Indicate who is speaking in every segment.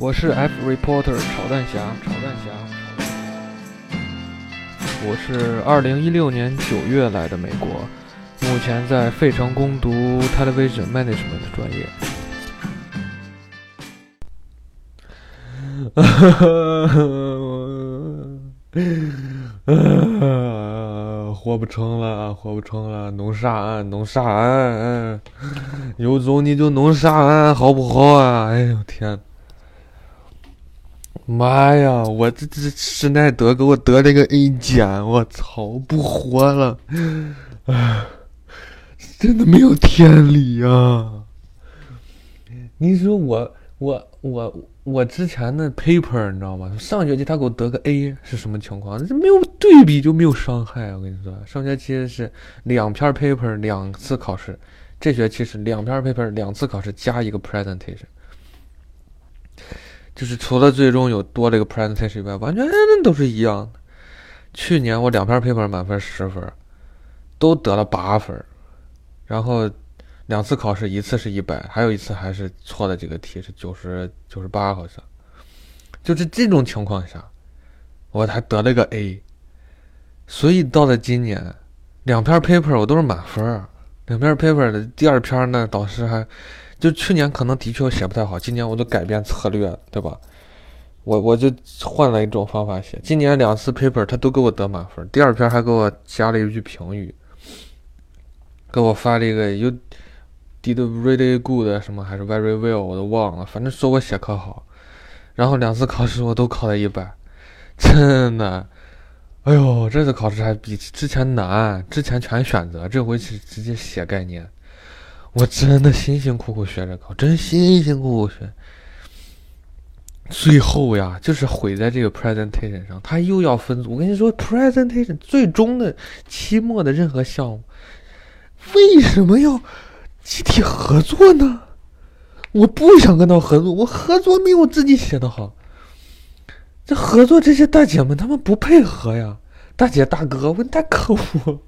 Speaker 1: 我是 F reporter 炒蛋侠，炒蛋侠。我是二零一六年九月来的美国，目前在费城攻读 television management 专业。活不成了，活不成了，弄啥弄啥，有种你就弄啥好不好啊？哎呦天！妈呀！我这这施耐德给我得了个 A 减，我操，不活了！真的没有天理呀！你说我我我我之前的 paper 你知道吗？上学期他给我得个 A 是什么情况？这没有对比就没有伤害。我跟你说，上学期是两篇 paper 两次考试，这学期是两篇 paper 两次考试加一个 presentation。就是除了最终有多了一个 presentation 以外，完全都是一样的。去年我两篇 paper 满分十分，都得了八分，然后两次考试，一次是一百，还有一次还是错的几个题是九十九十八好像。就是这种情况下，我还得了个 A。所以到了今年，两篇 paper 我都是满分，两篇 paper 的第二篇呢，导师还。就去年可能的确我写不太好，今年我都改变策略，对吧？我我就换了一种方法写。今年两次 paper 他都给我得满分，第二篇还给我加了一句评语，给我发了一个 you did really good 什么还是 very well 我都忘了，反正说我写可好。然后两次考试我都考了一百，真的，哎呦，这次考试还比之前难，之前全选择，这回是直接写概念。我真的辛辛苦苦学着考，真辛辛苦苦学，最后呀，就是毁在这个 presentation 上。他又要分组，我跟你说，presentation 最终的期末的任何项目，为什么要集体合作呢？我不想跟他合作，我合作没有自己写的好。这合作这些大姐们，他们不配合呀，大姐大哥，我太可恶，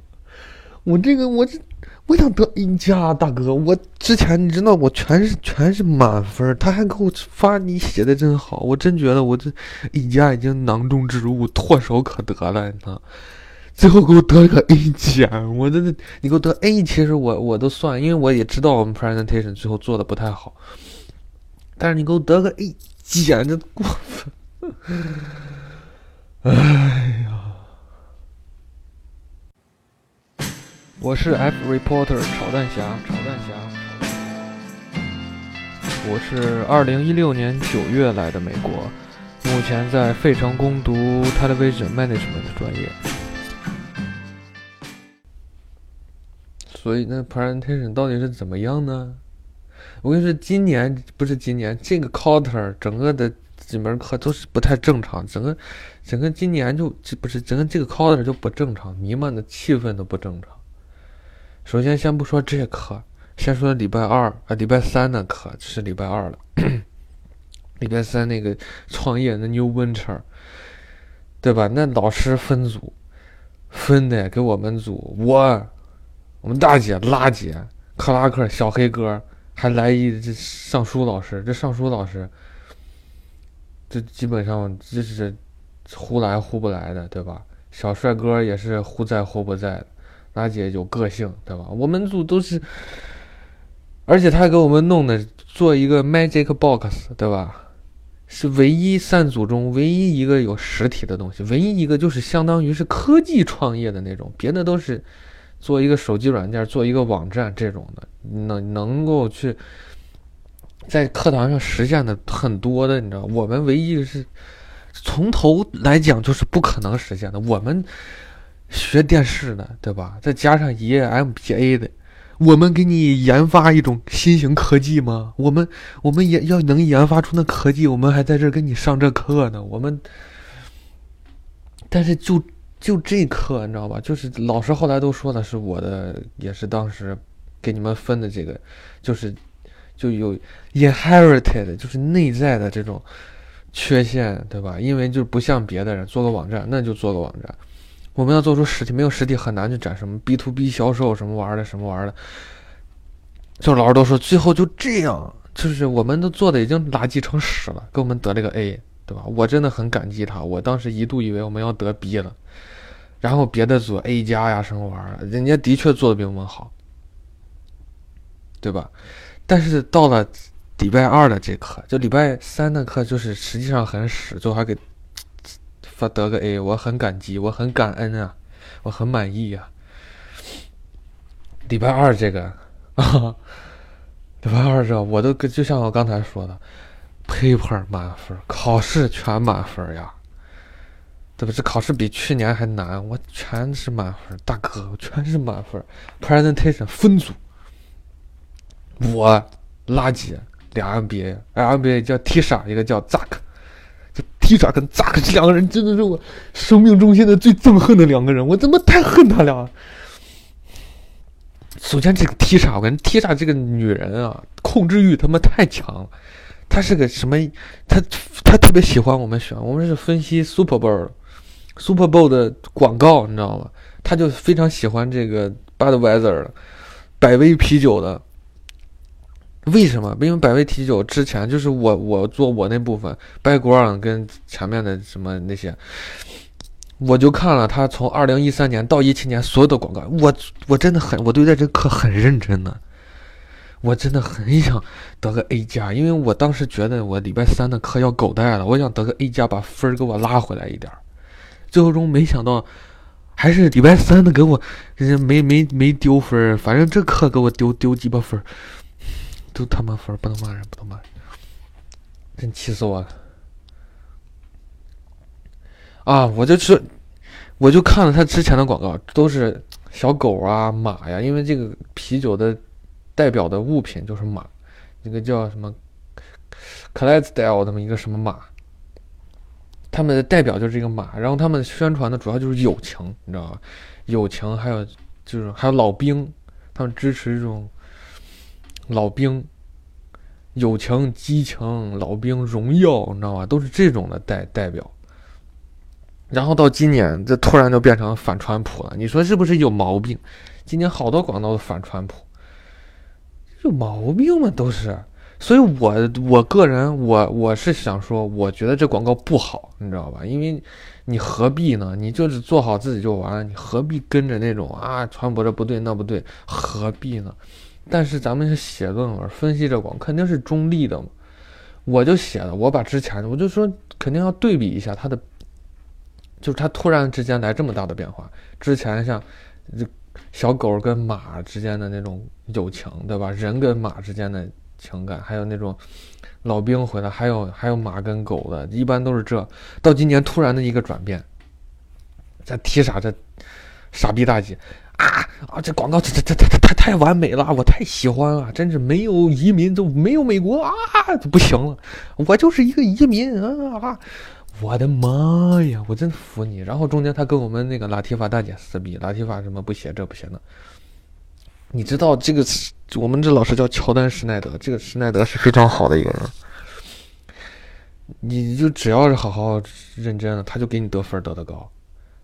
Speaker 1: 我这个我这。我想得 A 加，大哥，我之前你知道我全是全是满分，他还给我发你写的真好，我真觉得我这 A 加已经囊中之物，唾手可得了，你知道？最后给我得了个 A 减，我这你给我得 A，其实我我都算，因为我也知道我们 presentation 最后做的不太好，但是你给我得个 A 减，这过分，哎我是 F reporter 炒蛋侠，炒蛋侠。我是二零一六年九月来的美国，目前在费城攻读 television management 的专业。所以那 presentation 到底是怎么样呢？我跟你说，今年不是今年，这个 quarter 整个的几门课都是不太正常，整个整个今年就不是整个这个 quarter 就不正常，弥漫的气氛都不正常。首先，先不说这课，先说礼拜二啊，礼拜三的课是礼拜二了。礼拜三那个创业那 New Winter，对吧？那老师分组，分的给我们组，我，我们大姐拉姐，克拉克小黑哥，还来一这尚书老师，这尚书老师，这基本上这是忽来忽不来的，对吧？小帅哥也是忽在忽不在的。娜姐有个性，对吧？我们组都是，而且他给我们弄的做一个 Magic Box，对吧？是唯一三组中唯一一个有实体的东西，唯一一个就是相当于是科技创业的那种，别的都是做一个手机软件、做一个网站这种的，能能够去在课堂上实现的很多的，你知道？我们唯一是从头来讲就是不可能实现的，我们。学电视的，对吧？再加上一 MBA 的，我们给你研发一种新型科技吗？我们，我们也要能研发出那科技，我们还在这跟你上这课呢。我们，但是就就这课，你知道吧？就是老师后来都说的是我的，也是当时给你们分的这个，就是就有 inherited，就是内在的这种缺陷，对吧？因为就不像别的人做个网站，那就做个网站。我们要做出实体，没有实体很难去展什么 B to B 销售什么玩意儿的，什么玩意儿的。就老师都说，最后就这样，就是我们都做的已经垃圾成屎了，给我们得了个 A，对吧？我真的很感激他。我当时一度以为我们要得 B 了，然后别的组 A 加呀什么玩意儿，人家的确做的比我们好，对吧？但是到了礼拜二的这课，就礼拜三的课，就是实际上很屎，最后还给发得个 A，我很感激，我很感恩啊，我很满意啊。礼拜二这个啊。礼拜二这我都就像我刚才说的，paper 满分，考试全满分呀，对吧？这考试比去年还难，我全是满分，大哥，我全是满分。presentation 分组，我垃圾俩 MBA，MBA 叫 Tisha，一个叫 Zack，Tisha 跟 Zack 这两个人真的是我生命中现在最憎恨的两个人，我他妈太恨他俩？首先，这个 T 莎，我感觉 T 莎这个女人啊，控制欲他妈太强了。她是个什么？她她特别喜欢我们选，我们是分析 Super Bowl，Super Bowl 的广告，你知道吗？她就非常喜欢这个 Budweiser 百威啤酒的。为什么？因为百威啤酒之前就是我我做我那部分拜官跟前面的什么那些。我就看了他从二零一三年到一七年所有的广告，我我真的很我对待这课很认真的，我真的很想得个 A 加，因为我当时觉得我礼拜三的课要狗带了，我想得个 A 加，把分儿给我拉回来一点儿。最后中没想到还是礼拜三的给我人没没没丢分儿，反正这课给我丢丢鸡巴分儿，都他妈分不能骂人，不能骂人，真气死我了。啊，我就说，我就看了他之前的广告，都是小狗啊、马呀，因为这个啤酒的代表的物品就是马，一个叫什么 Clydesdale 这么一个什么马，他们的代表就是这个马，然后他们宣传的主要就是友情，你知道吧？友情还有就是还有老兵，他们支持这种老兵友情、激情、老兵荣耀，你知道吧？都是这种的代代表。然后到今年，这突然就变成反川普了，你说是不是有毛病？今年好多广告都反川普，有毛病吗？都是。所以，我我个人，我我是想说，我觉得这广告不好，你知道吧？因为你何必呢？你就是做好自己就完了，你何必跟着那种啊，传播着不对那不对，何必呢？但是咱们是写论文分析这广，肯定是中立的嘛。我就写了，我把之前的，我就说肯定要对比一下它的。就是他突然之间来这么大的变化，之前像这小狗跟马之间的那种友情，对吧？人跟马之间的情感，还有那种老兵回来，还有还有马跟狗的，一般都是这。到今年突然的一个转变，这提啥？这傻逼大姐啊啊！这广告这这这这太太完美了，我太喜欢了，真是没有移民就没有美国啊，不行了，我就是一个移民啊！我的妈呀！我真服你。然后中间他跟我们那个拉提法大姐撕逼，拉提法什么不写这不写那。你知道这个我们这老师叫乔丹施耐德，这个施耐德是非常好的一个人。你就只要是好好认真的，他就给你得分得的高，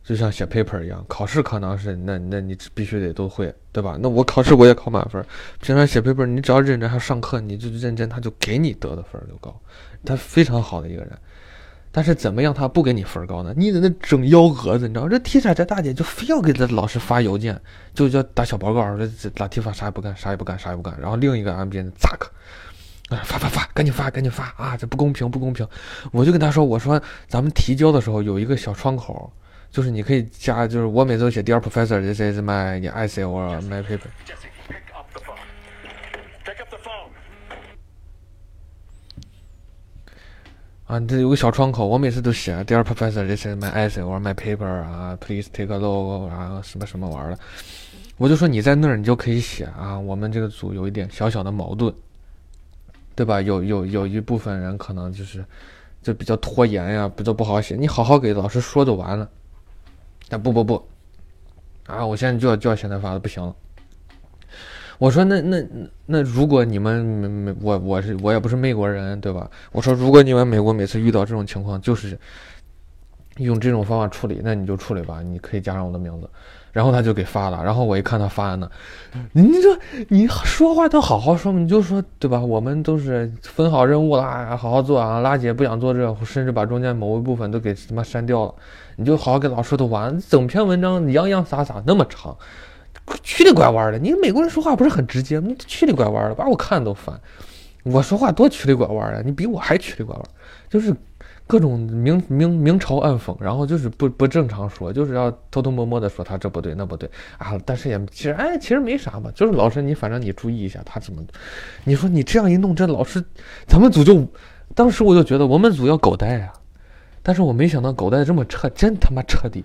Speaker 1: 就像写 paper 一样。考试可能是那那你必须得都会，对吧？那我考试我也考满分。平常写 paper，你只要认真，还上课你就认真，他就给你得的分就高。他非常好的一个人。但是怎么样，他不给你分高呢？你在那整幺蛾子，你知道这提莎这大姐就非要给这老师发邮件，就叫打小报告，这这拉提法啥也不干，啥也不干，啥也不干。然后另一个 M B 咋个？啊，发发发，赶紧发，赶紧发啊！这不公平，不公平！我就跟他说，我说咱们提交的时候有一个小窗口，就是你可以加，就是我每次都写 Dear Professor，this is my essay or my paper。啊，这有个小窗口，我每次都写，Dear Professor, this is my essay or my paper 啊，Please take a look 啊，什么什么玩意儿的，我就说你在那儿，你就可以写啊。我们这个组有一点小小的矛盾，对吧？有有有一部分人可能就是就比较拖延呀，比较不好写。你好好给老师说就完了。但不不不，啊，我现在就要就要现在发的，不行了。我说那那那如果你们美美我我是我也不是美国人对吧？我说如果你们美国每次遇到这种情况就是用这种方法处理，那你就处理吧，你可以加上我的名字。然后他就给发了，然后我一看他发的呢，你这你说话都好好说嘛，你就说对吧？我们都是分好任务啦，好好做啊。拉姐不想做这，甚至把中间某一部分都给他妈删掉了，你就好好给老师都完。整篇文章洋洋洒洒那么长，曲里拐弯的。你美国人说话不是很直接吗？曲里拐弯的，把我看都烦。我说话多曲里拐弯的，你比我还曲里拐弯，就是。各种明明明嘲暗讽，然后就是不不正常说，就是要偷偷摸摸的说他这不对那不对啊。但是也其实哎，其实没啥嘛，就是老师你反正你注意一下他怎么。你说你这样一弄，这老师咱们组就当时我就觉得我们组要狗带啊，但是我没想到狗带这么彻，真他妈彻底。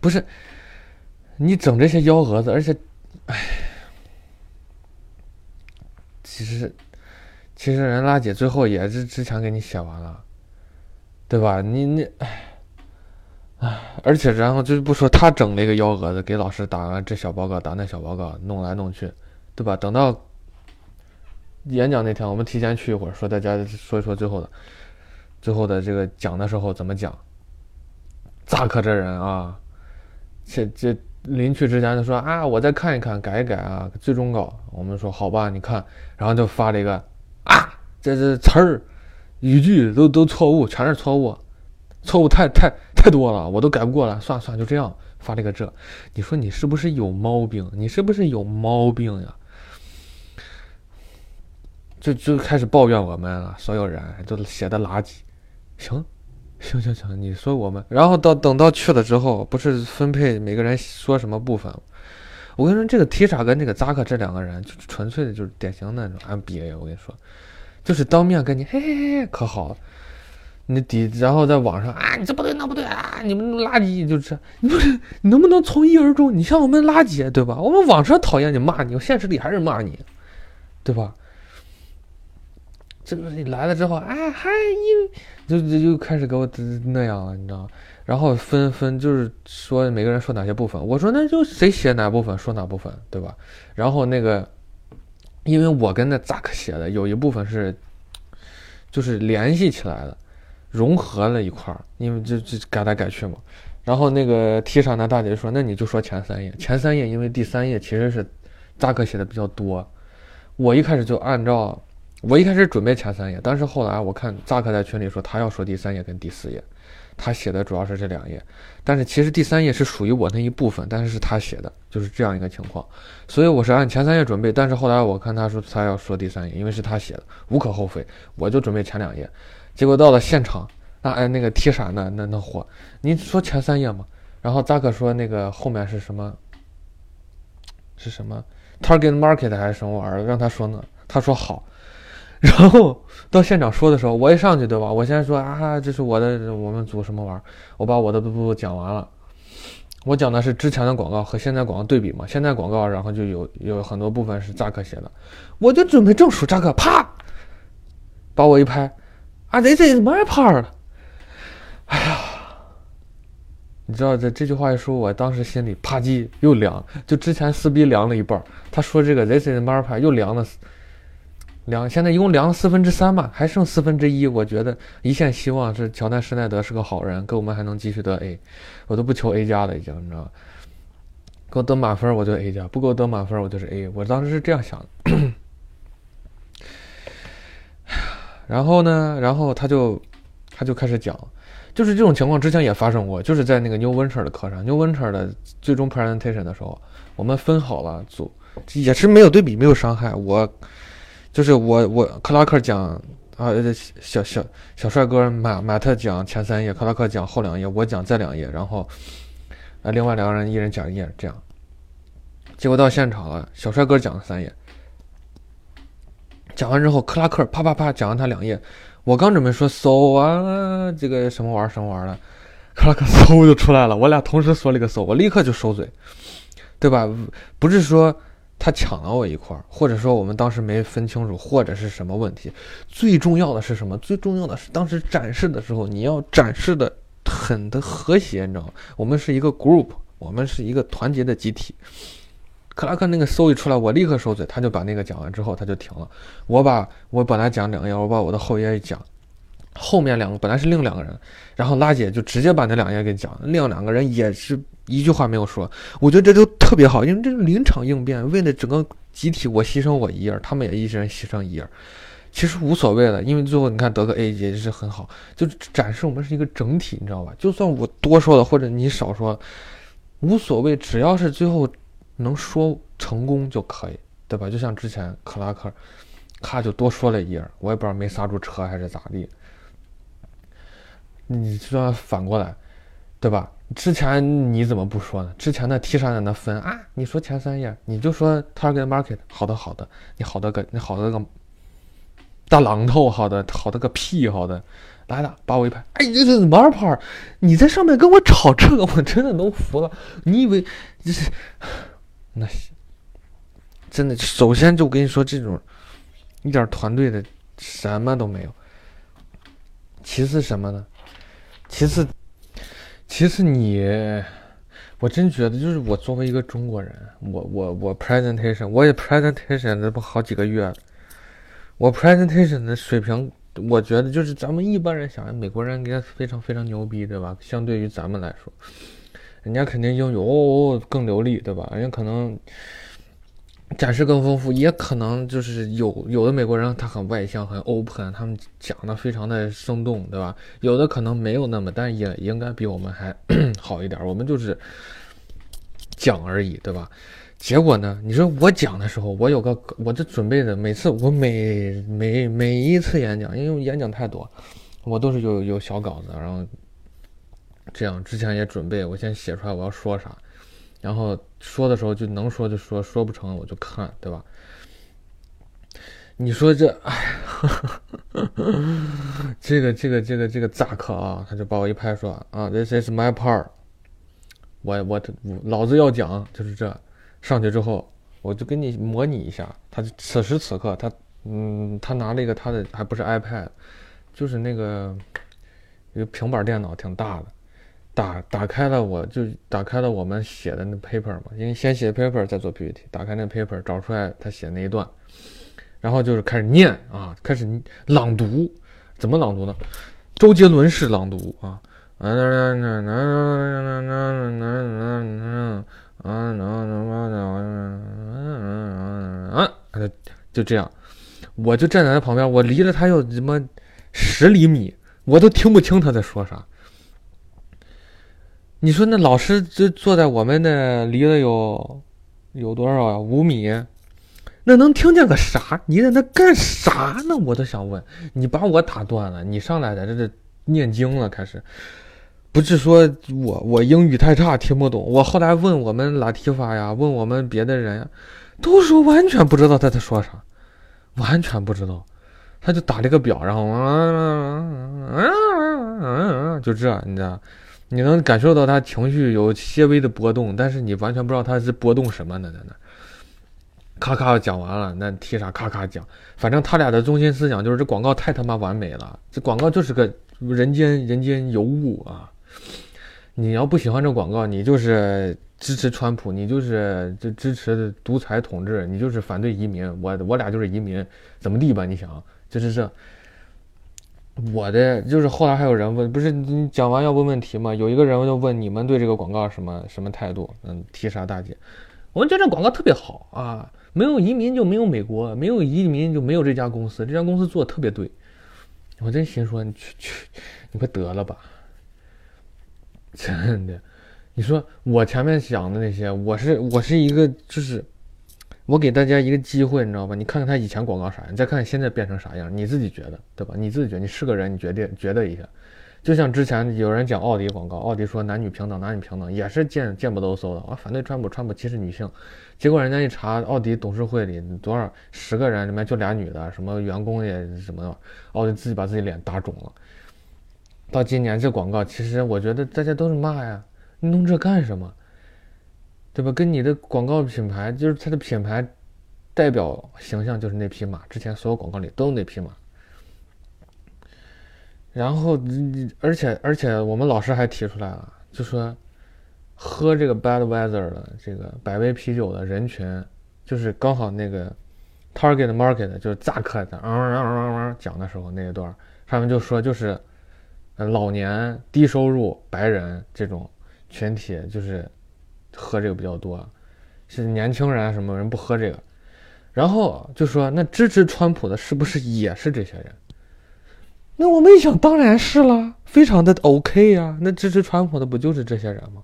Speaker 1: 不是你整这些幺蛾子，而且哎，其实。其实人拉姐最后也是之前给你写完了，对吧？你你哎哎，而且然后就不说他整了一个幺蛾子，给老师打完这小报告，打那小报告，弄来弄去，对吧？等到演讲那天，我们提前去一会儿，说大家说一说最后的最后的这个讲的时候怎么讲。扎克这人啊，这这临去之前就说啊，我再看一看，改一改啊，最终稿。我们说好吧，你看，然后就发了一个啊。这这词儿、语句都都错误，全是错误，错误太太太多了，我都改不过来。算了算了，就这样发了一个这，你说你是不是有毛病？你是不是有毛病呀？就就开始抱怨我们了，所有人都写的垃圾。行，行行行，你说我们，然后到等到去了之后，不是分配每个人说什么部分？我跟你说，这个提傻跟这个扎克这两个人，就纯粹的就是典型的那种 MBA。我跟你说。就是当面跟你嘿嘿嘿可好，你底然后在网上啊，你这不对那不对啊，你们垃圾就是，你不是你能不能从一而终？你像我们垃圾对吧？我们网上讨厌你骂你，我现实里还是骂你，对吧？这个你来了之后，哎嗨，又就就又开始给我那样了，你知道吗？然后分分就是说每个人说哪些部分，我说那就谁写哪部分说哪部分，对吧？然后那个。因为我跟那扎克写的有一部分是，就是联系起来的，融合了一块儿，因为就就改来改去嘛。然后那个 T 上那大姐说：“那你就说前三页，前三页，因为第三页其实是扎克写的比较多。”我一开始就按照我一开始准备前三页，但是后来我看扎克在群里说他要说第三页跟第四页。他写的主要是这两页，但是其实第三页是属于我那一部分，但是是他写的，就是这样一个情况。所以我是按前三页准备，但是后来我看他说他要说第三页，因为是他写的，无可厚非。我就准备前两页，结果到了现场，那哎那个踢啥呢？那那火，你说前三页嘛？然后扎克说那个后面是什么？是什么 target market 还是什么玩意儿？让他说呢？他说好。然后到现场说的时候，我一上去，对吧？我先说啊，这是我的，我们组什么玩意儿？我把我的不不不讲完了。我讲的是之前的广告和现在广告对比嘛。现在广告，然后就有有很多部分是扎克写的，我就准备正数扎克，啪，把我一拍，啊，，this is my part。哎呀，你知道这这句话一说，我当时心里啪叽又凉，就之前撕逼凉了一半。他说这个 this is my part 又凉了。量现在一共量了四分之三吧，还剩四分之一。我觉得一线希望是乔丹施耐德是个好人，给我们还能继续得 A，我都不求 A 加了已经，你知道吧？给我得满分我就 A 加，不给我得满分我就是 A。我当时是这样想的。然后呢，然后他就他就开始讲，就是这种情况之前也发生过，就是在那个 New Winter 的课上，New Winter 的最终 presentation 的时候，我们分好了组，也是没有对比，没有伤害，我。就是我我克拉克讲啊，小小小帅哥马马特讲前三页，克拉克讲后两页，我讲再两页，然后啊，另外两个人一人讲一页，这样。结果到现场了，小帅哥讲了三页，讲完之后，克拉克啪啪啪讲完他两页，我刚准备说搜啊，这个什么玩意儿什么玩意儿的，克拉克嗖就出来了，我俩同时说了一个搜，我立刻就收嘴，对吧？不是说。他抢了我一块儿，或者说我们当时没分清楚，或者是什么问题。最重要的是什么？最重要的是当时展示的时候，你要展示的很的和谐，你知道吗？我们是一个 group，我们是一个团结的集体。克拉克那个搜一出来，我立刻收嘴，他就把那个讲完之后，他就停了。我把我本来讲两页，我把我的后页一讲，后面两个本来是另两个人，然后拉姐就直接把那两页给讲，另两个人也是一句话没有说。我觉得这都特别好，因为这临场应变，为了整个集体，我牺牲我一页，他们也一人牺牲一页，其实无所谓的，因为最后你看得个 A 也是很好，就展示我们是一个整体，你知道吧？就算我多说了或者你少说，无所谓，只要是最后能说成功就可以，对吧？就像之前克拉克，咔就多说了一页，我也不知道没刹住车还是咋地。你说反过来，对吧？之前你怎么不说呢？之前的 T 上的那分啊，你说前三页，你就说 Target Market，好的好的，你好的个你好的个大榔头，好的好的个屁，好的，来了，把我一拍，哎，这是 Marp，你在上面跟我吵这个，我真的都服了。你以为这是 那是真的？首先就跟你说，这种一点团队的什么都没有。其次什么呢？其次，其次你，我真觉得就是我作为一个中国人，我我我 presentation，我也 presentation 这不好几个月，我 presentation 的水平，我觉得就是咱们一般人想，美国人应该非常非常牛逼，对吧？相对于咱们来说，人家肯定英语哦更流利，对吧？人家可能。展示更丰富，也可能就是有有的美国人他很外向很 open，他们讲的非常的生动，对吧？有的可能没有那么，但也应该比我们还 好一点。我们就是讲而已，对吧？结果呢？你说我讲的时候，我有个我这准备的，每次我每每每一次演讲，因为演讲太多，我都是有有小稿子，然后这样之前也准备，我先写出来我要说啥。然后说的时候就能说就说，说不成我就看，对吧？你说这，哎，这个这个这个这个扎克啊，他就把我一拍说啊，This is my part，我我老子要讲就是这。上去之后，我就给你模拟一下，他此时此刻他嗯，他拿了一个他的还不是 iPad，就是那个一个平板电脑，挺大的。打打开了，我就打开了我们写的那 paper 嘛，因为先写 paper 再做 PPT。打开那 paper，找出来他写那一段，然后就是开始念啊，开始朗读。怎么朗读呢？周杰伦式朗读啊，啊，就就这样，我就站在他旁边，我离了他有什么十厘米，我都听不清他在说啥。你说那老师就坐在我们那离了有有多少啊？五米，那能听见个啥？你在那干啥呢？我都想问。你把我打断了，你上来在这这念经了，开始。不是说我我英语太差听不懂。我后来问我们拉提法呀，问我们别的人呀，都说完全不知道他在说啥，完全不知道。他就打了个表，然后啊，就这，你知道。你能感受到他情绪有些微的波动，但是你完全不知道他是波动什么呢？在那，咔咔讲完了，那提啥咔咔讲，反正他俩的中心思想就是这广告太他妈完美了，这广告就是个人间人间尤物啊！你要不喜欢这广告，你就是支持川普，你就是这支持独裁统治，你就是反对移民，我我俩就是移民，怎么地吧？你想，就是这。我的就是后来还有人问，不是你讲完要问问题吗？有一个人就问你们对这个广告什么什么态度？嗯，提啥大姐？我们觉得这广告特别好啊，没有移民就没有美国，没有移民就没有这家公司，这家公司做的特别对。我真心说，你去去，你快得了吧！真的，你说我前面讲的那些，我是我是一个就是。我给大家一个机会，你知道吧？你看看他以前广告啥样，你再看看现在变成啥样，你自己觉得，对吧？你自己觉，你是个人，你决定觉得一下。就像之前有人讲奥迪广告，奥迪说男女平等，男女平等也是见见不都搜的啊，反对川普，川普歧视女性。结果人家一查，奥迪董事会里多少十个人里面就俩女的，什么员工也什么的，奥迪自己把自己脸打肿了。到今年这广告，其实我觉得大家都是骂呀，你弄这干什么？对吧？跟你的广告品牌，就是它的品牌代表形象就是那匹马，之前所有广告里都有那匹马。然后，而且而且我们老师还提出来了，就说喝这个 Bad Weather 的这个百威啤酒的人群，就是刚好那个 target market 就是扎克的，嗯嗯嗯嗯讲的时候那一段，上面就说就是，老年低收入白人这种群体就是喝这个比较多，是年轻人什么人不喝这个，然后就说那支持川普的是不是也是这些人？那我们一想，当然是了，非常的 OK 呀。那支持川普的不就是这些人吗？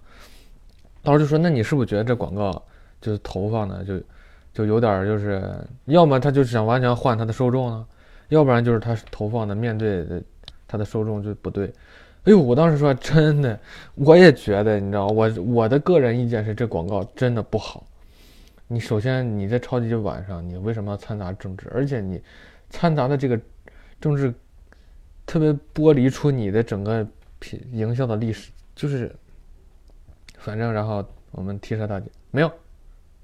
Speaker 1: 到时就说，那你是不是觉得这广告就是投放的就？就有点就是，要么他就是想完全换他的受众呢，要不然就是他投放的面对的他的受众就不对。哎呦，我当时说真的，我也觉得，你知道，我我的个人意见是这广告真的不好。你首先你在超级晚上，你为什么要掺杂政治？而且你掺杂的这个政治特别剥离出你的整个品营销的历史，就是反正然后我们提车大姐没有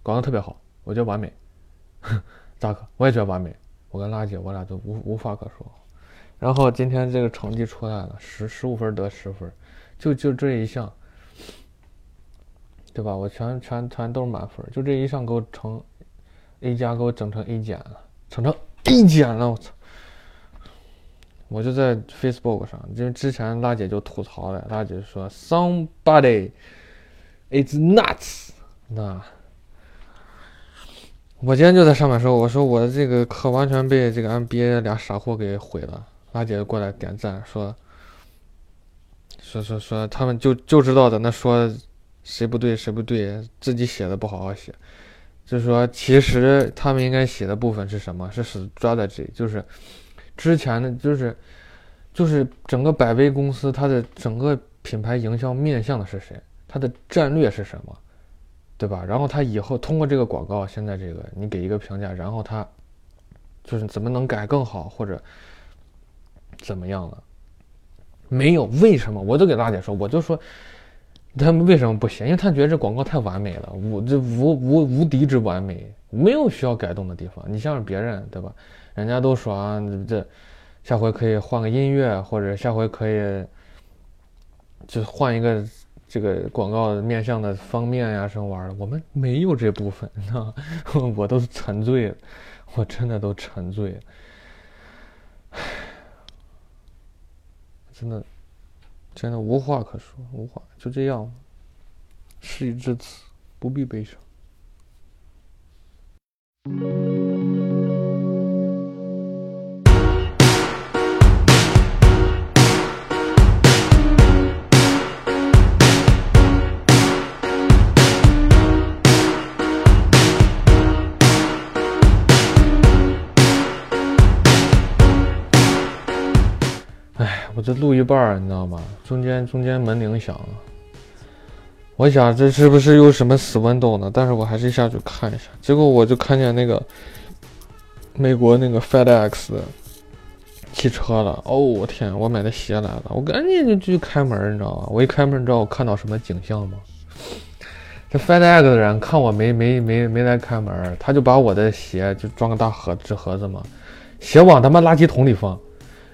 Speaker 1: 广告特别好。我觉得完美，扎克，我也觉得完美。我跟拉姐，我俩都无无话可说。然后今天这个成绩出来了，十十五分得十分，就就这一项，对吧？我全全全都是满分，就这一项给我成 A 加，给我整成 A 减了，整成 A 减了，我操！我就在 Facebook 上，因为之前拉姐就吐槽了，拉姐说 Somebody is nuts，那。我今天就在上面说，我说我的这个课完全被这个 MBA 俩傻货给毁了。拉姐过来点赞，说说说说他们就就知道在那说谁不对谁不对，自己写的不好好写。就是说，其实他们应该写的部分是什么？是 strategy，就是之前的，就是就是整个百威公司它的整个品牌营销面向的是谁？它的战略是什么？对吧？然后他以后通过这个广告，现在这个你给一个评价，然后他就是怎么能改更好，或者怎么样了？没有，为什么？我都给大姐说，我就说他们为什么不写？因为他觉得这广告太完美了，无这无无无敌之完美，没有需要改动的地方。你像是别人，对吧？人家都说啊，这下回可以换个音乐，或者下回可以就换一个。这个广告面向的方面呀，什么玩意儿，我们没有这部分，啊，我都沉醉了，我真的都沉醉了，真的，真的无话可说，无话，就这样，事已至此，不必悲伤。半你知道吗？中间中间门铃响了，我想这是不是又什么死门斗呢？但是我还是下去看一下，结果我就看见那个美国那个 FedEx 汽车了。哦，我天！我买的鞋来了，我赶紧就去开门，你知道吗？我一开门，你知道我看到什么景象吗？这 FedEx 的人看我没没没没来开门，他就把我的鞋就装个大盒纸盒子嘛，鞋往他妈垃圾桶里放。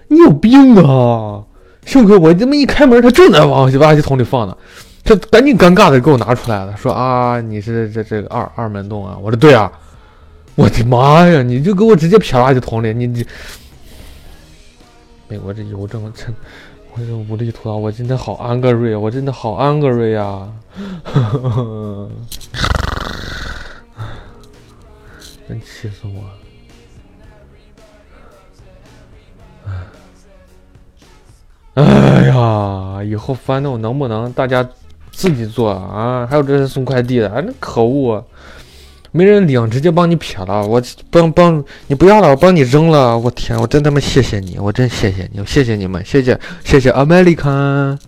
Speaker 1: 你有病啊！幸亏我这么一开门，他正在往垃圾桶里放呢，他赶紧尴尬的给我拿出来了，说啊，你是这这个二二门洞啊？我说对啊，我的妈呀，你就给我直接撇垃圾桶里，你你，美国这邮政真，我这无力吐槽，我今天好安格瑞，我真的好安格瑞啊，真气死我！了。哎呀，以后翻动能不能大家自己做啊？还有这些送快递的，那可恶，没人领，直接帮你撇了。我帮帮你不要了，我帮你扔了。我天，我真他妈谢谢你，我真谢谢你，谢谢你们，谢谢谢谢 American。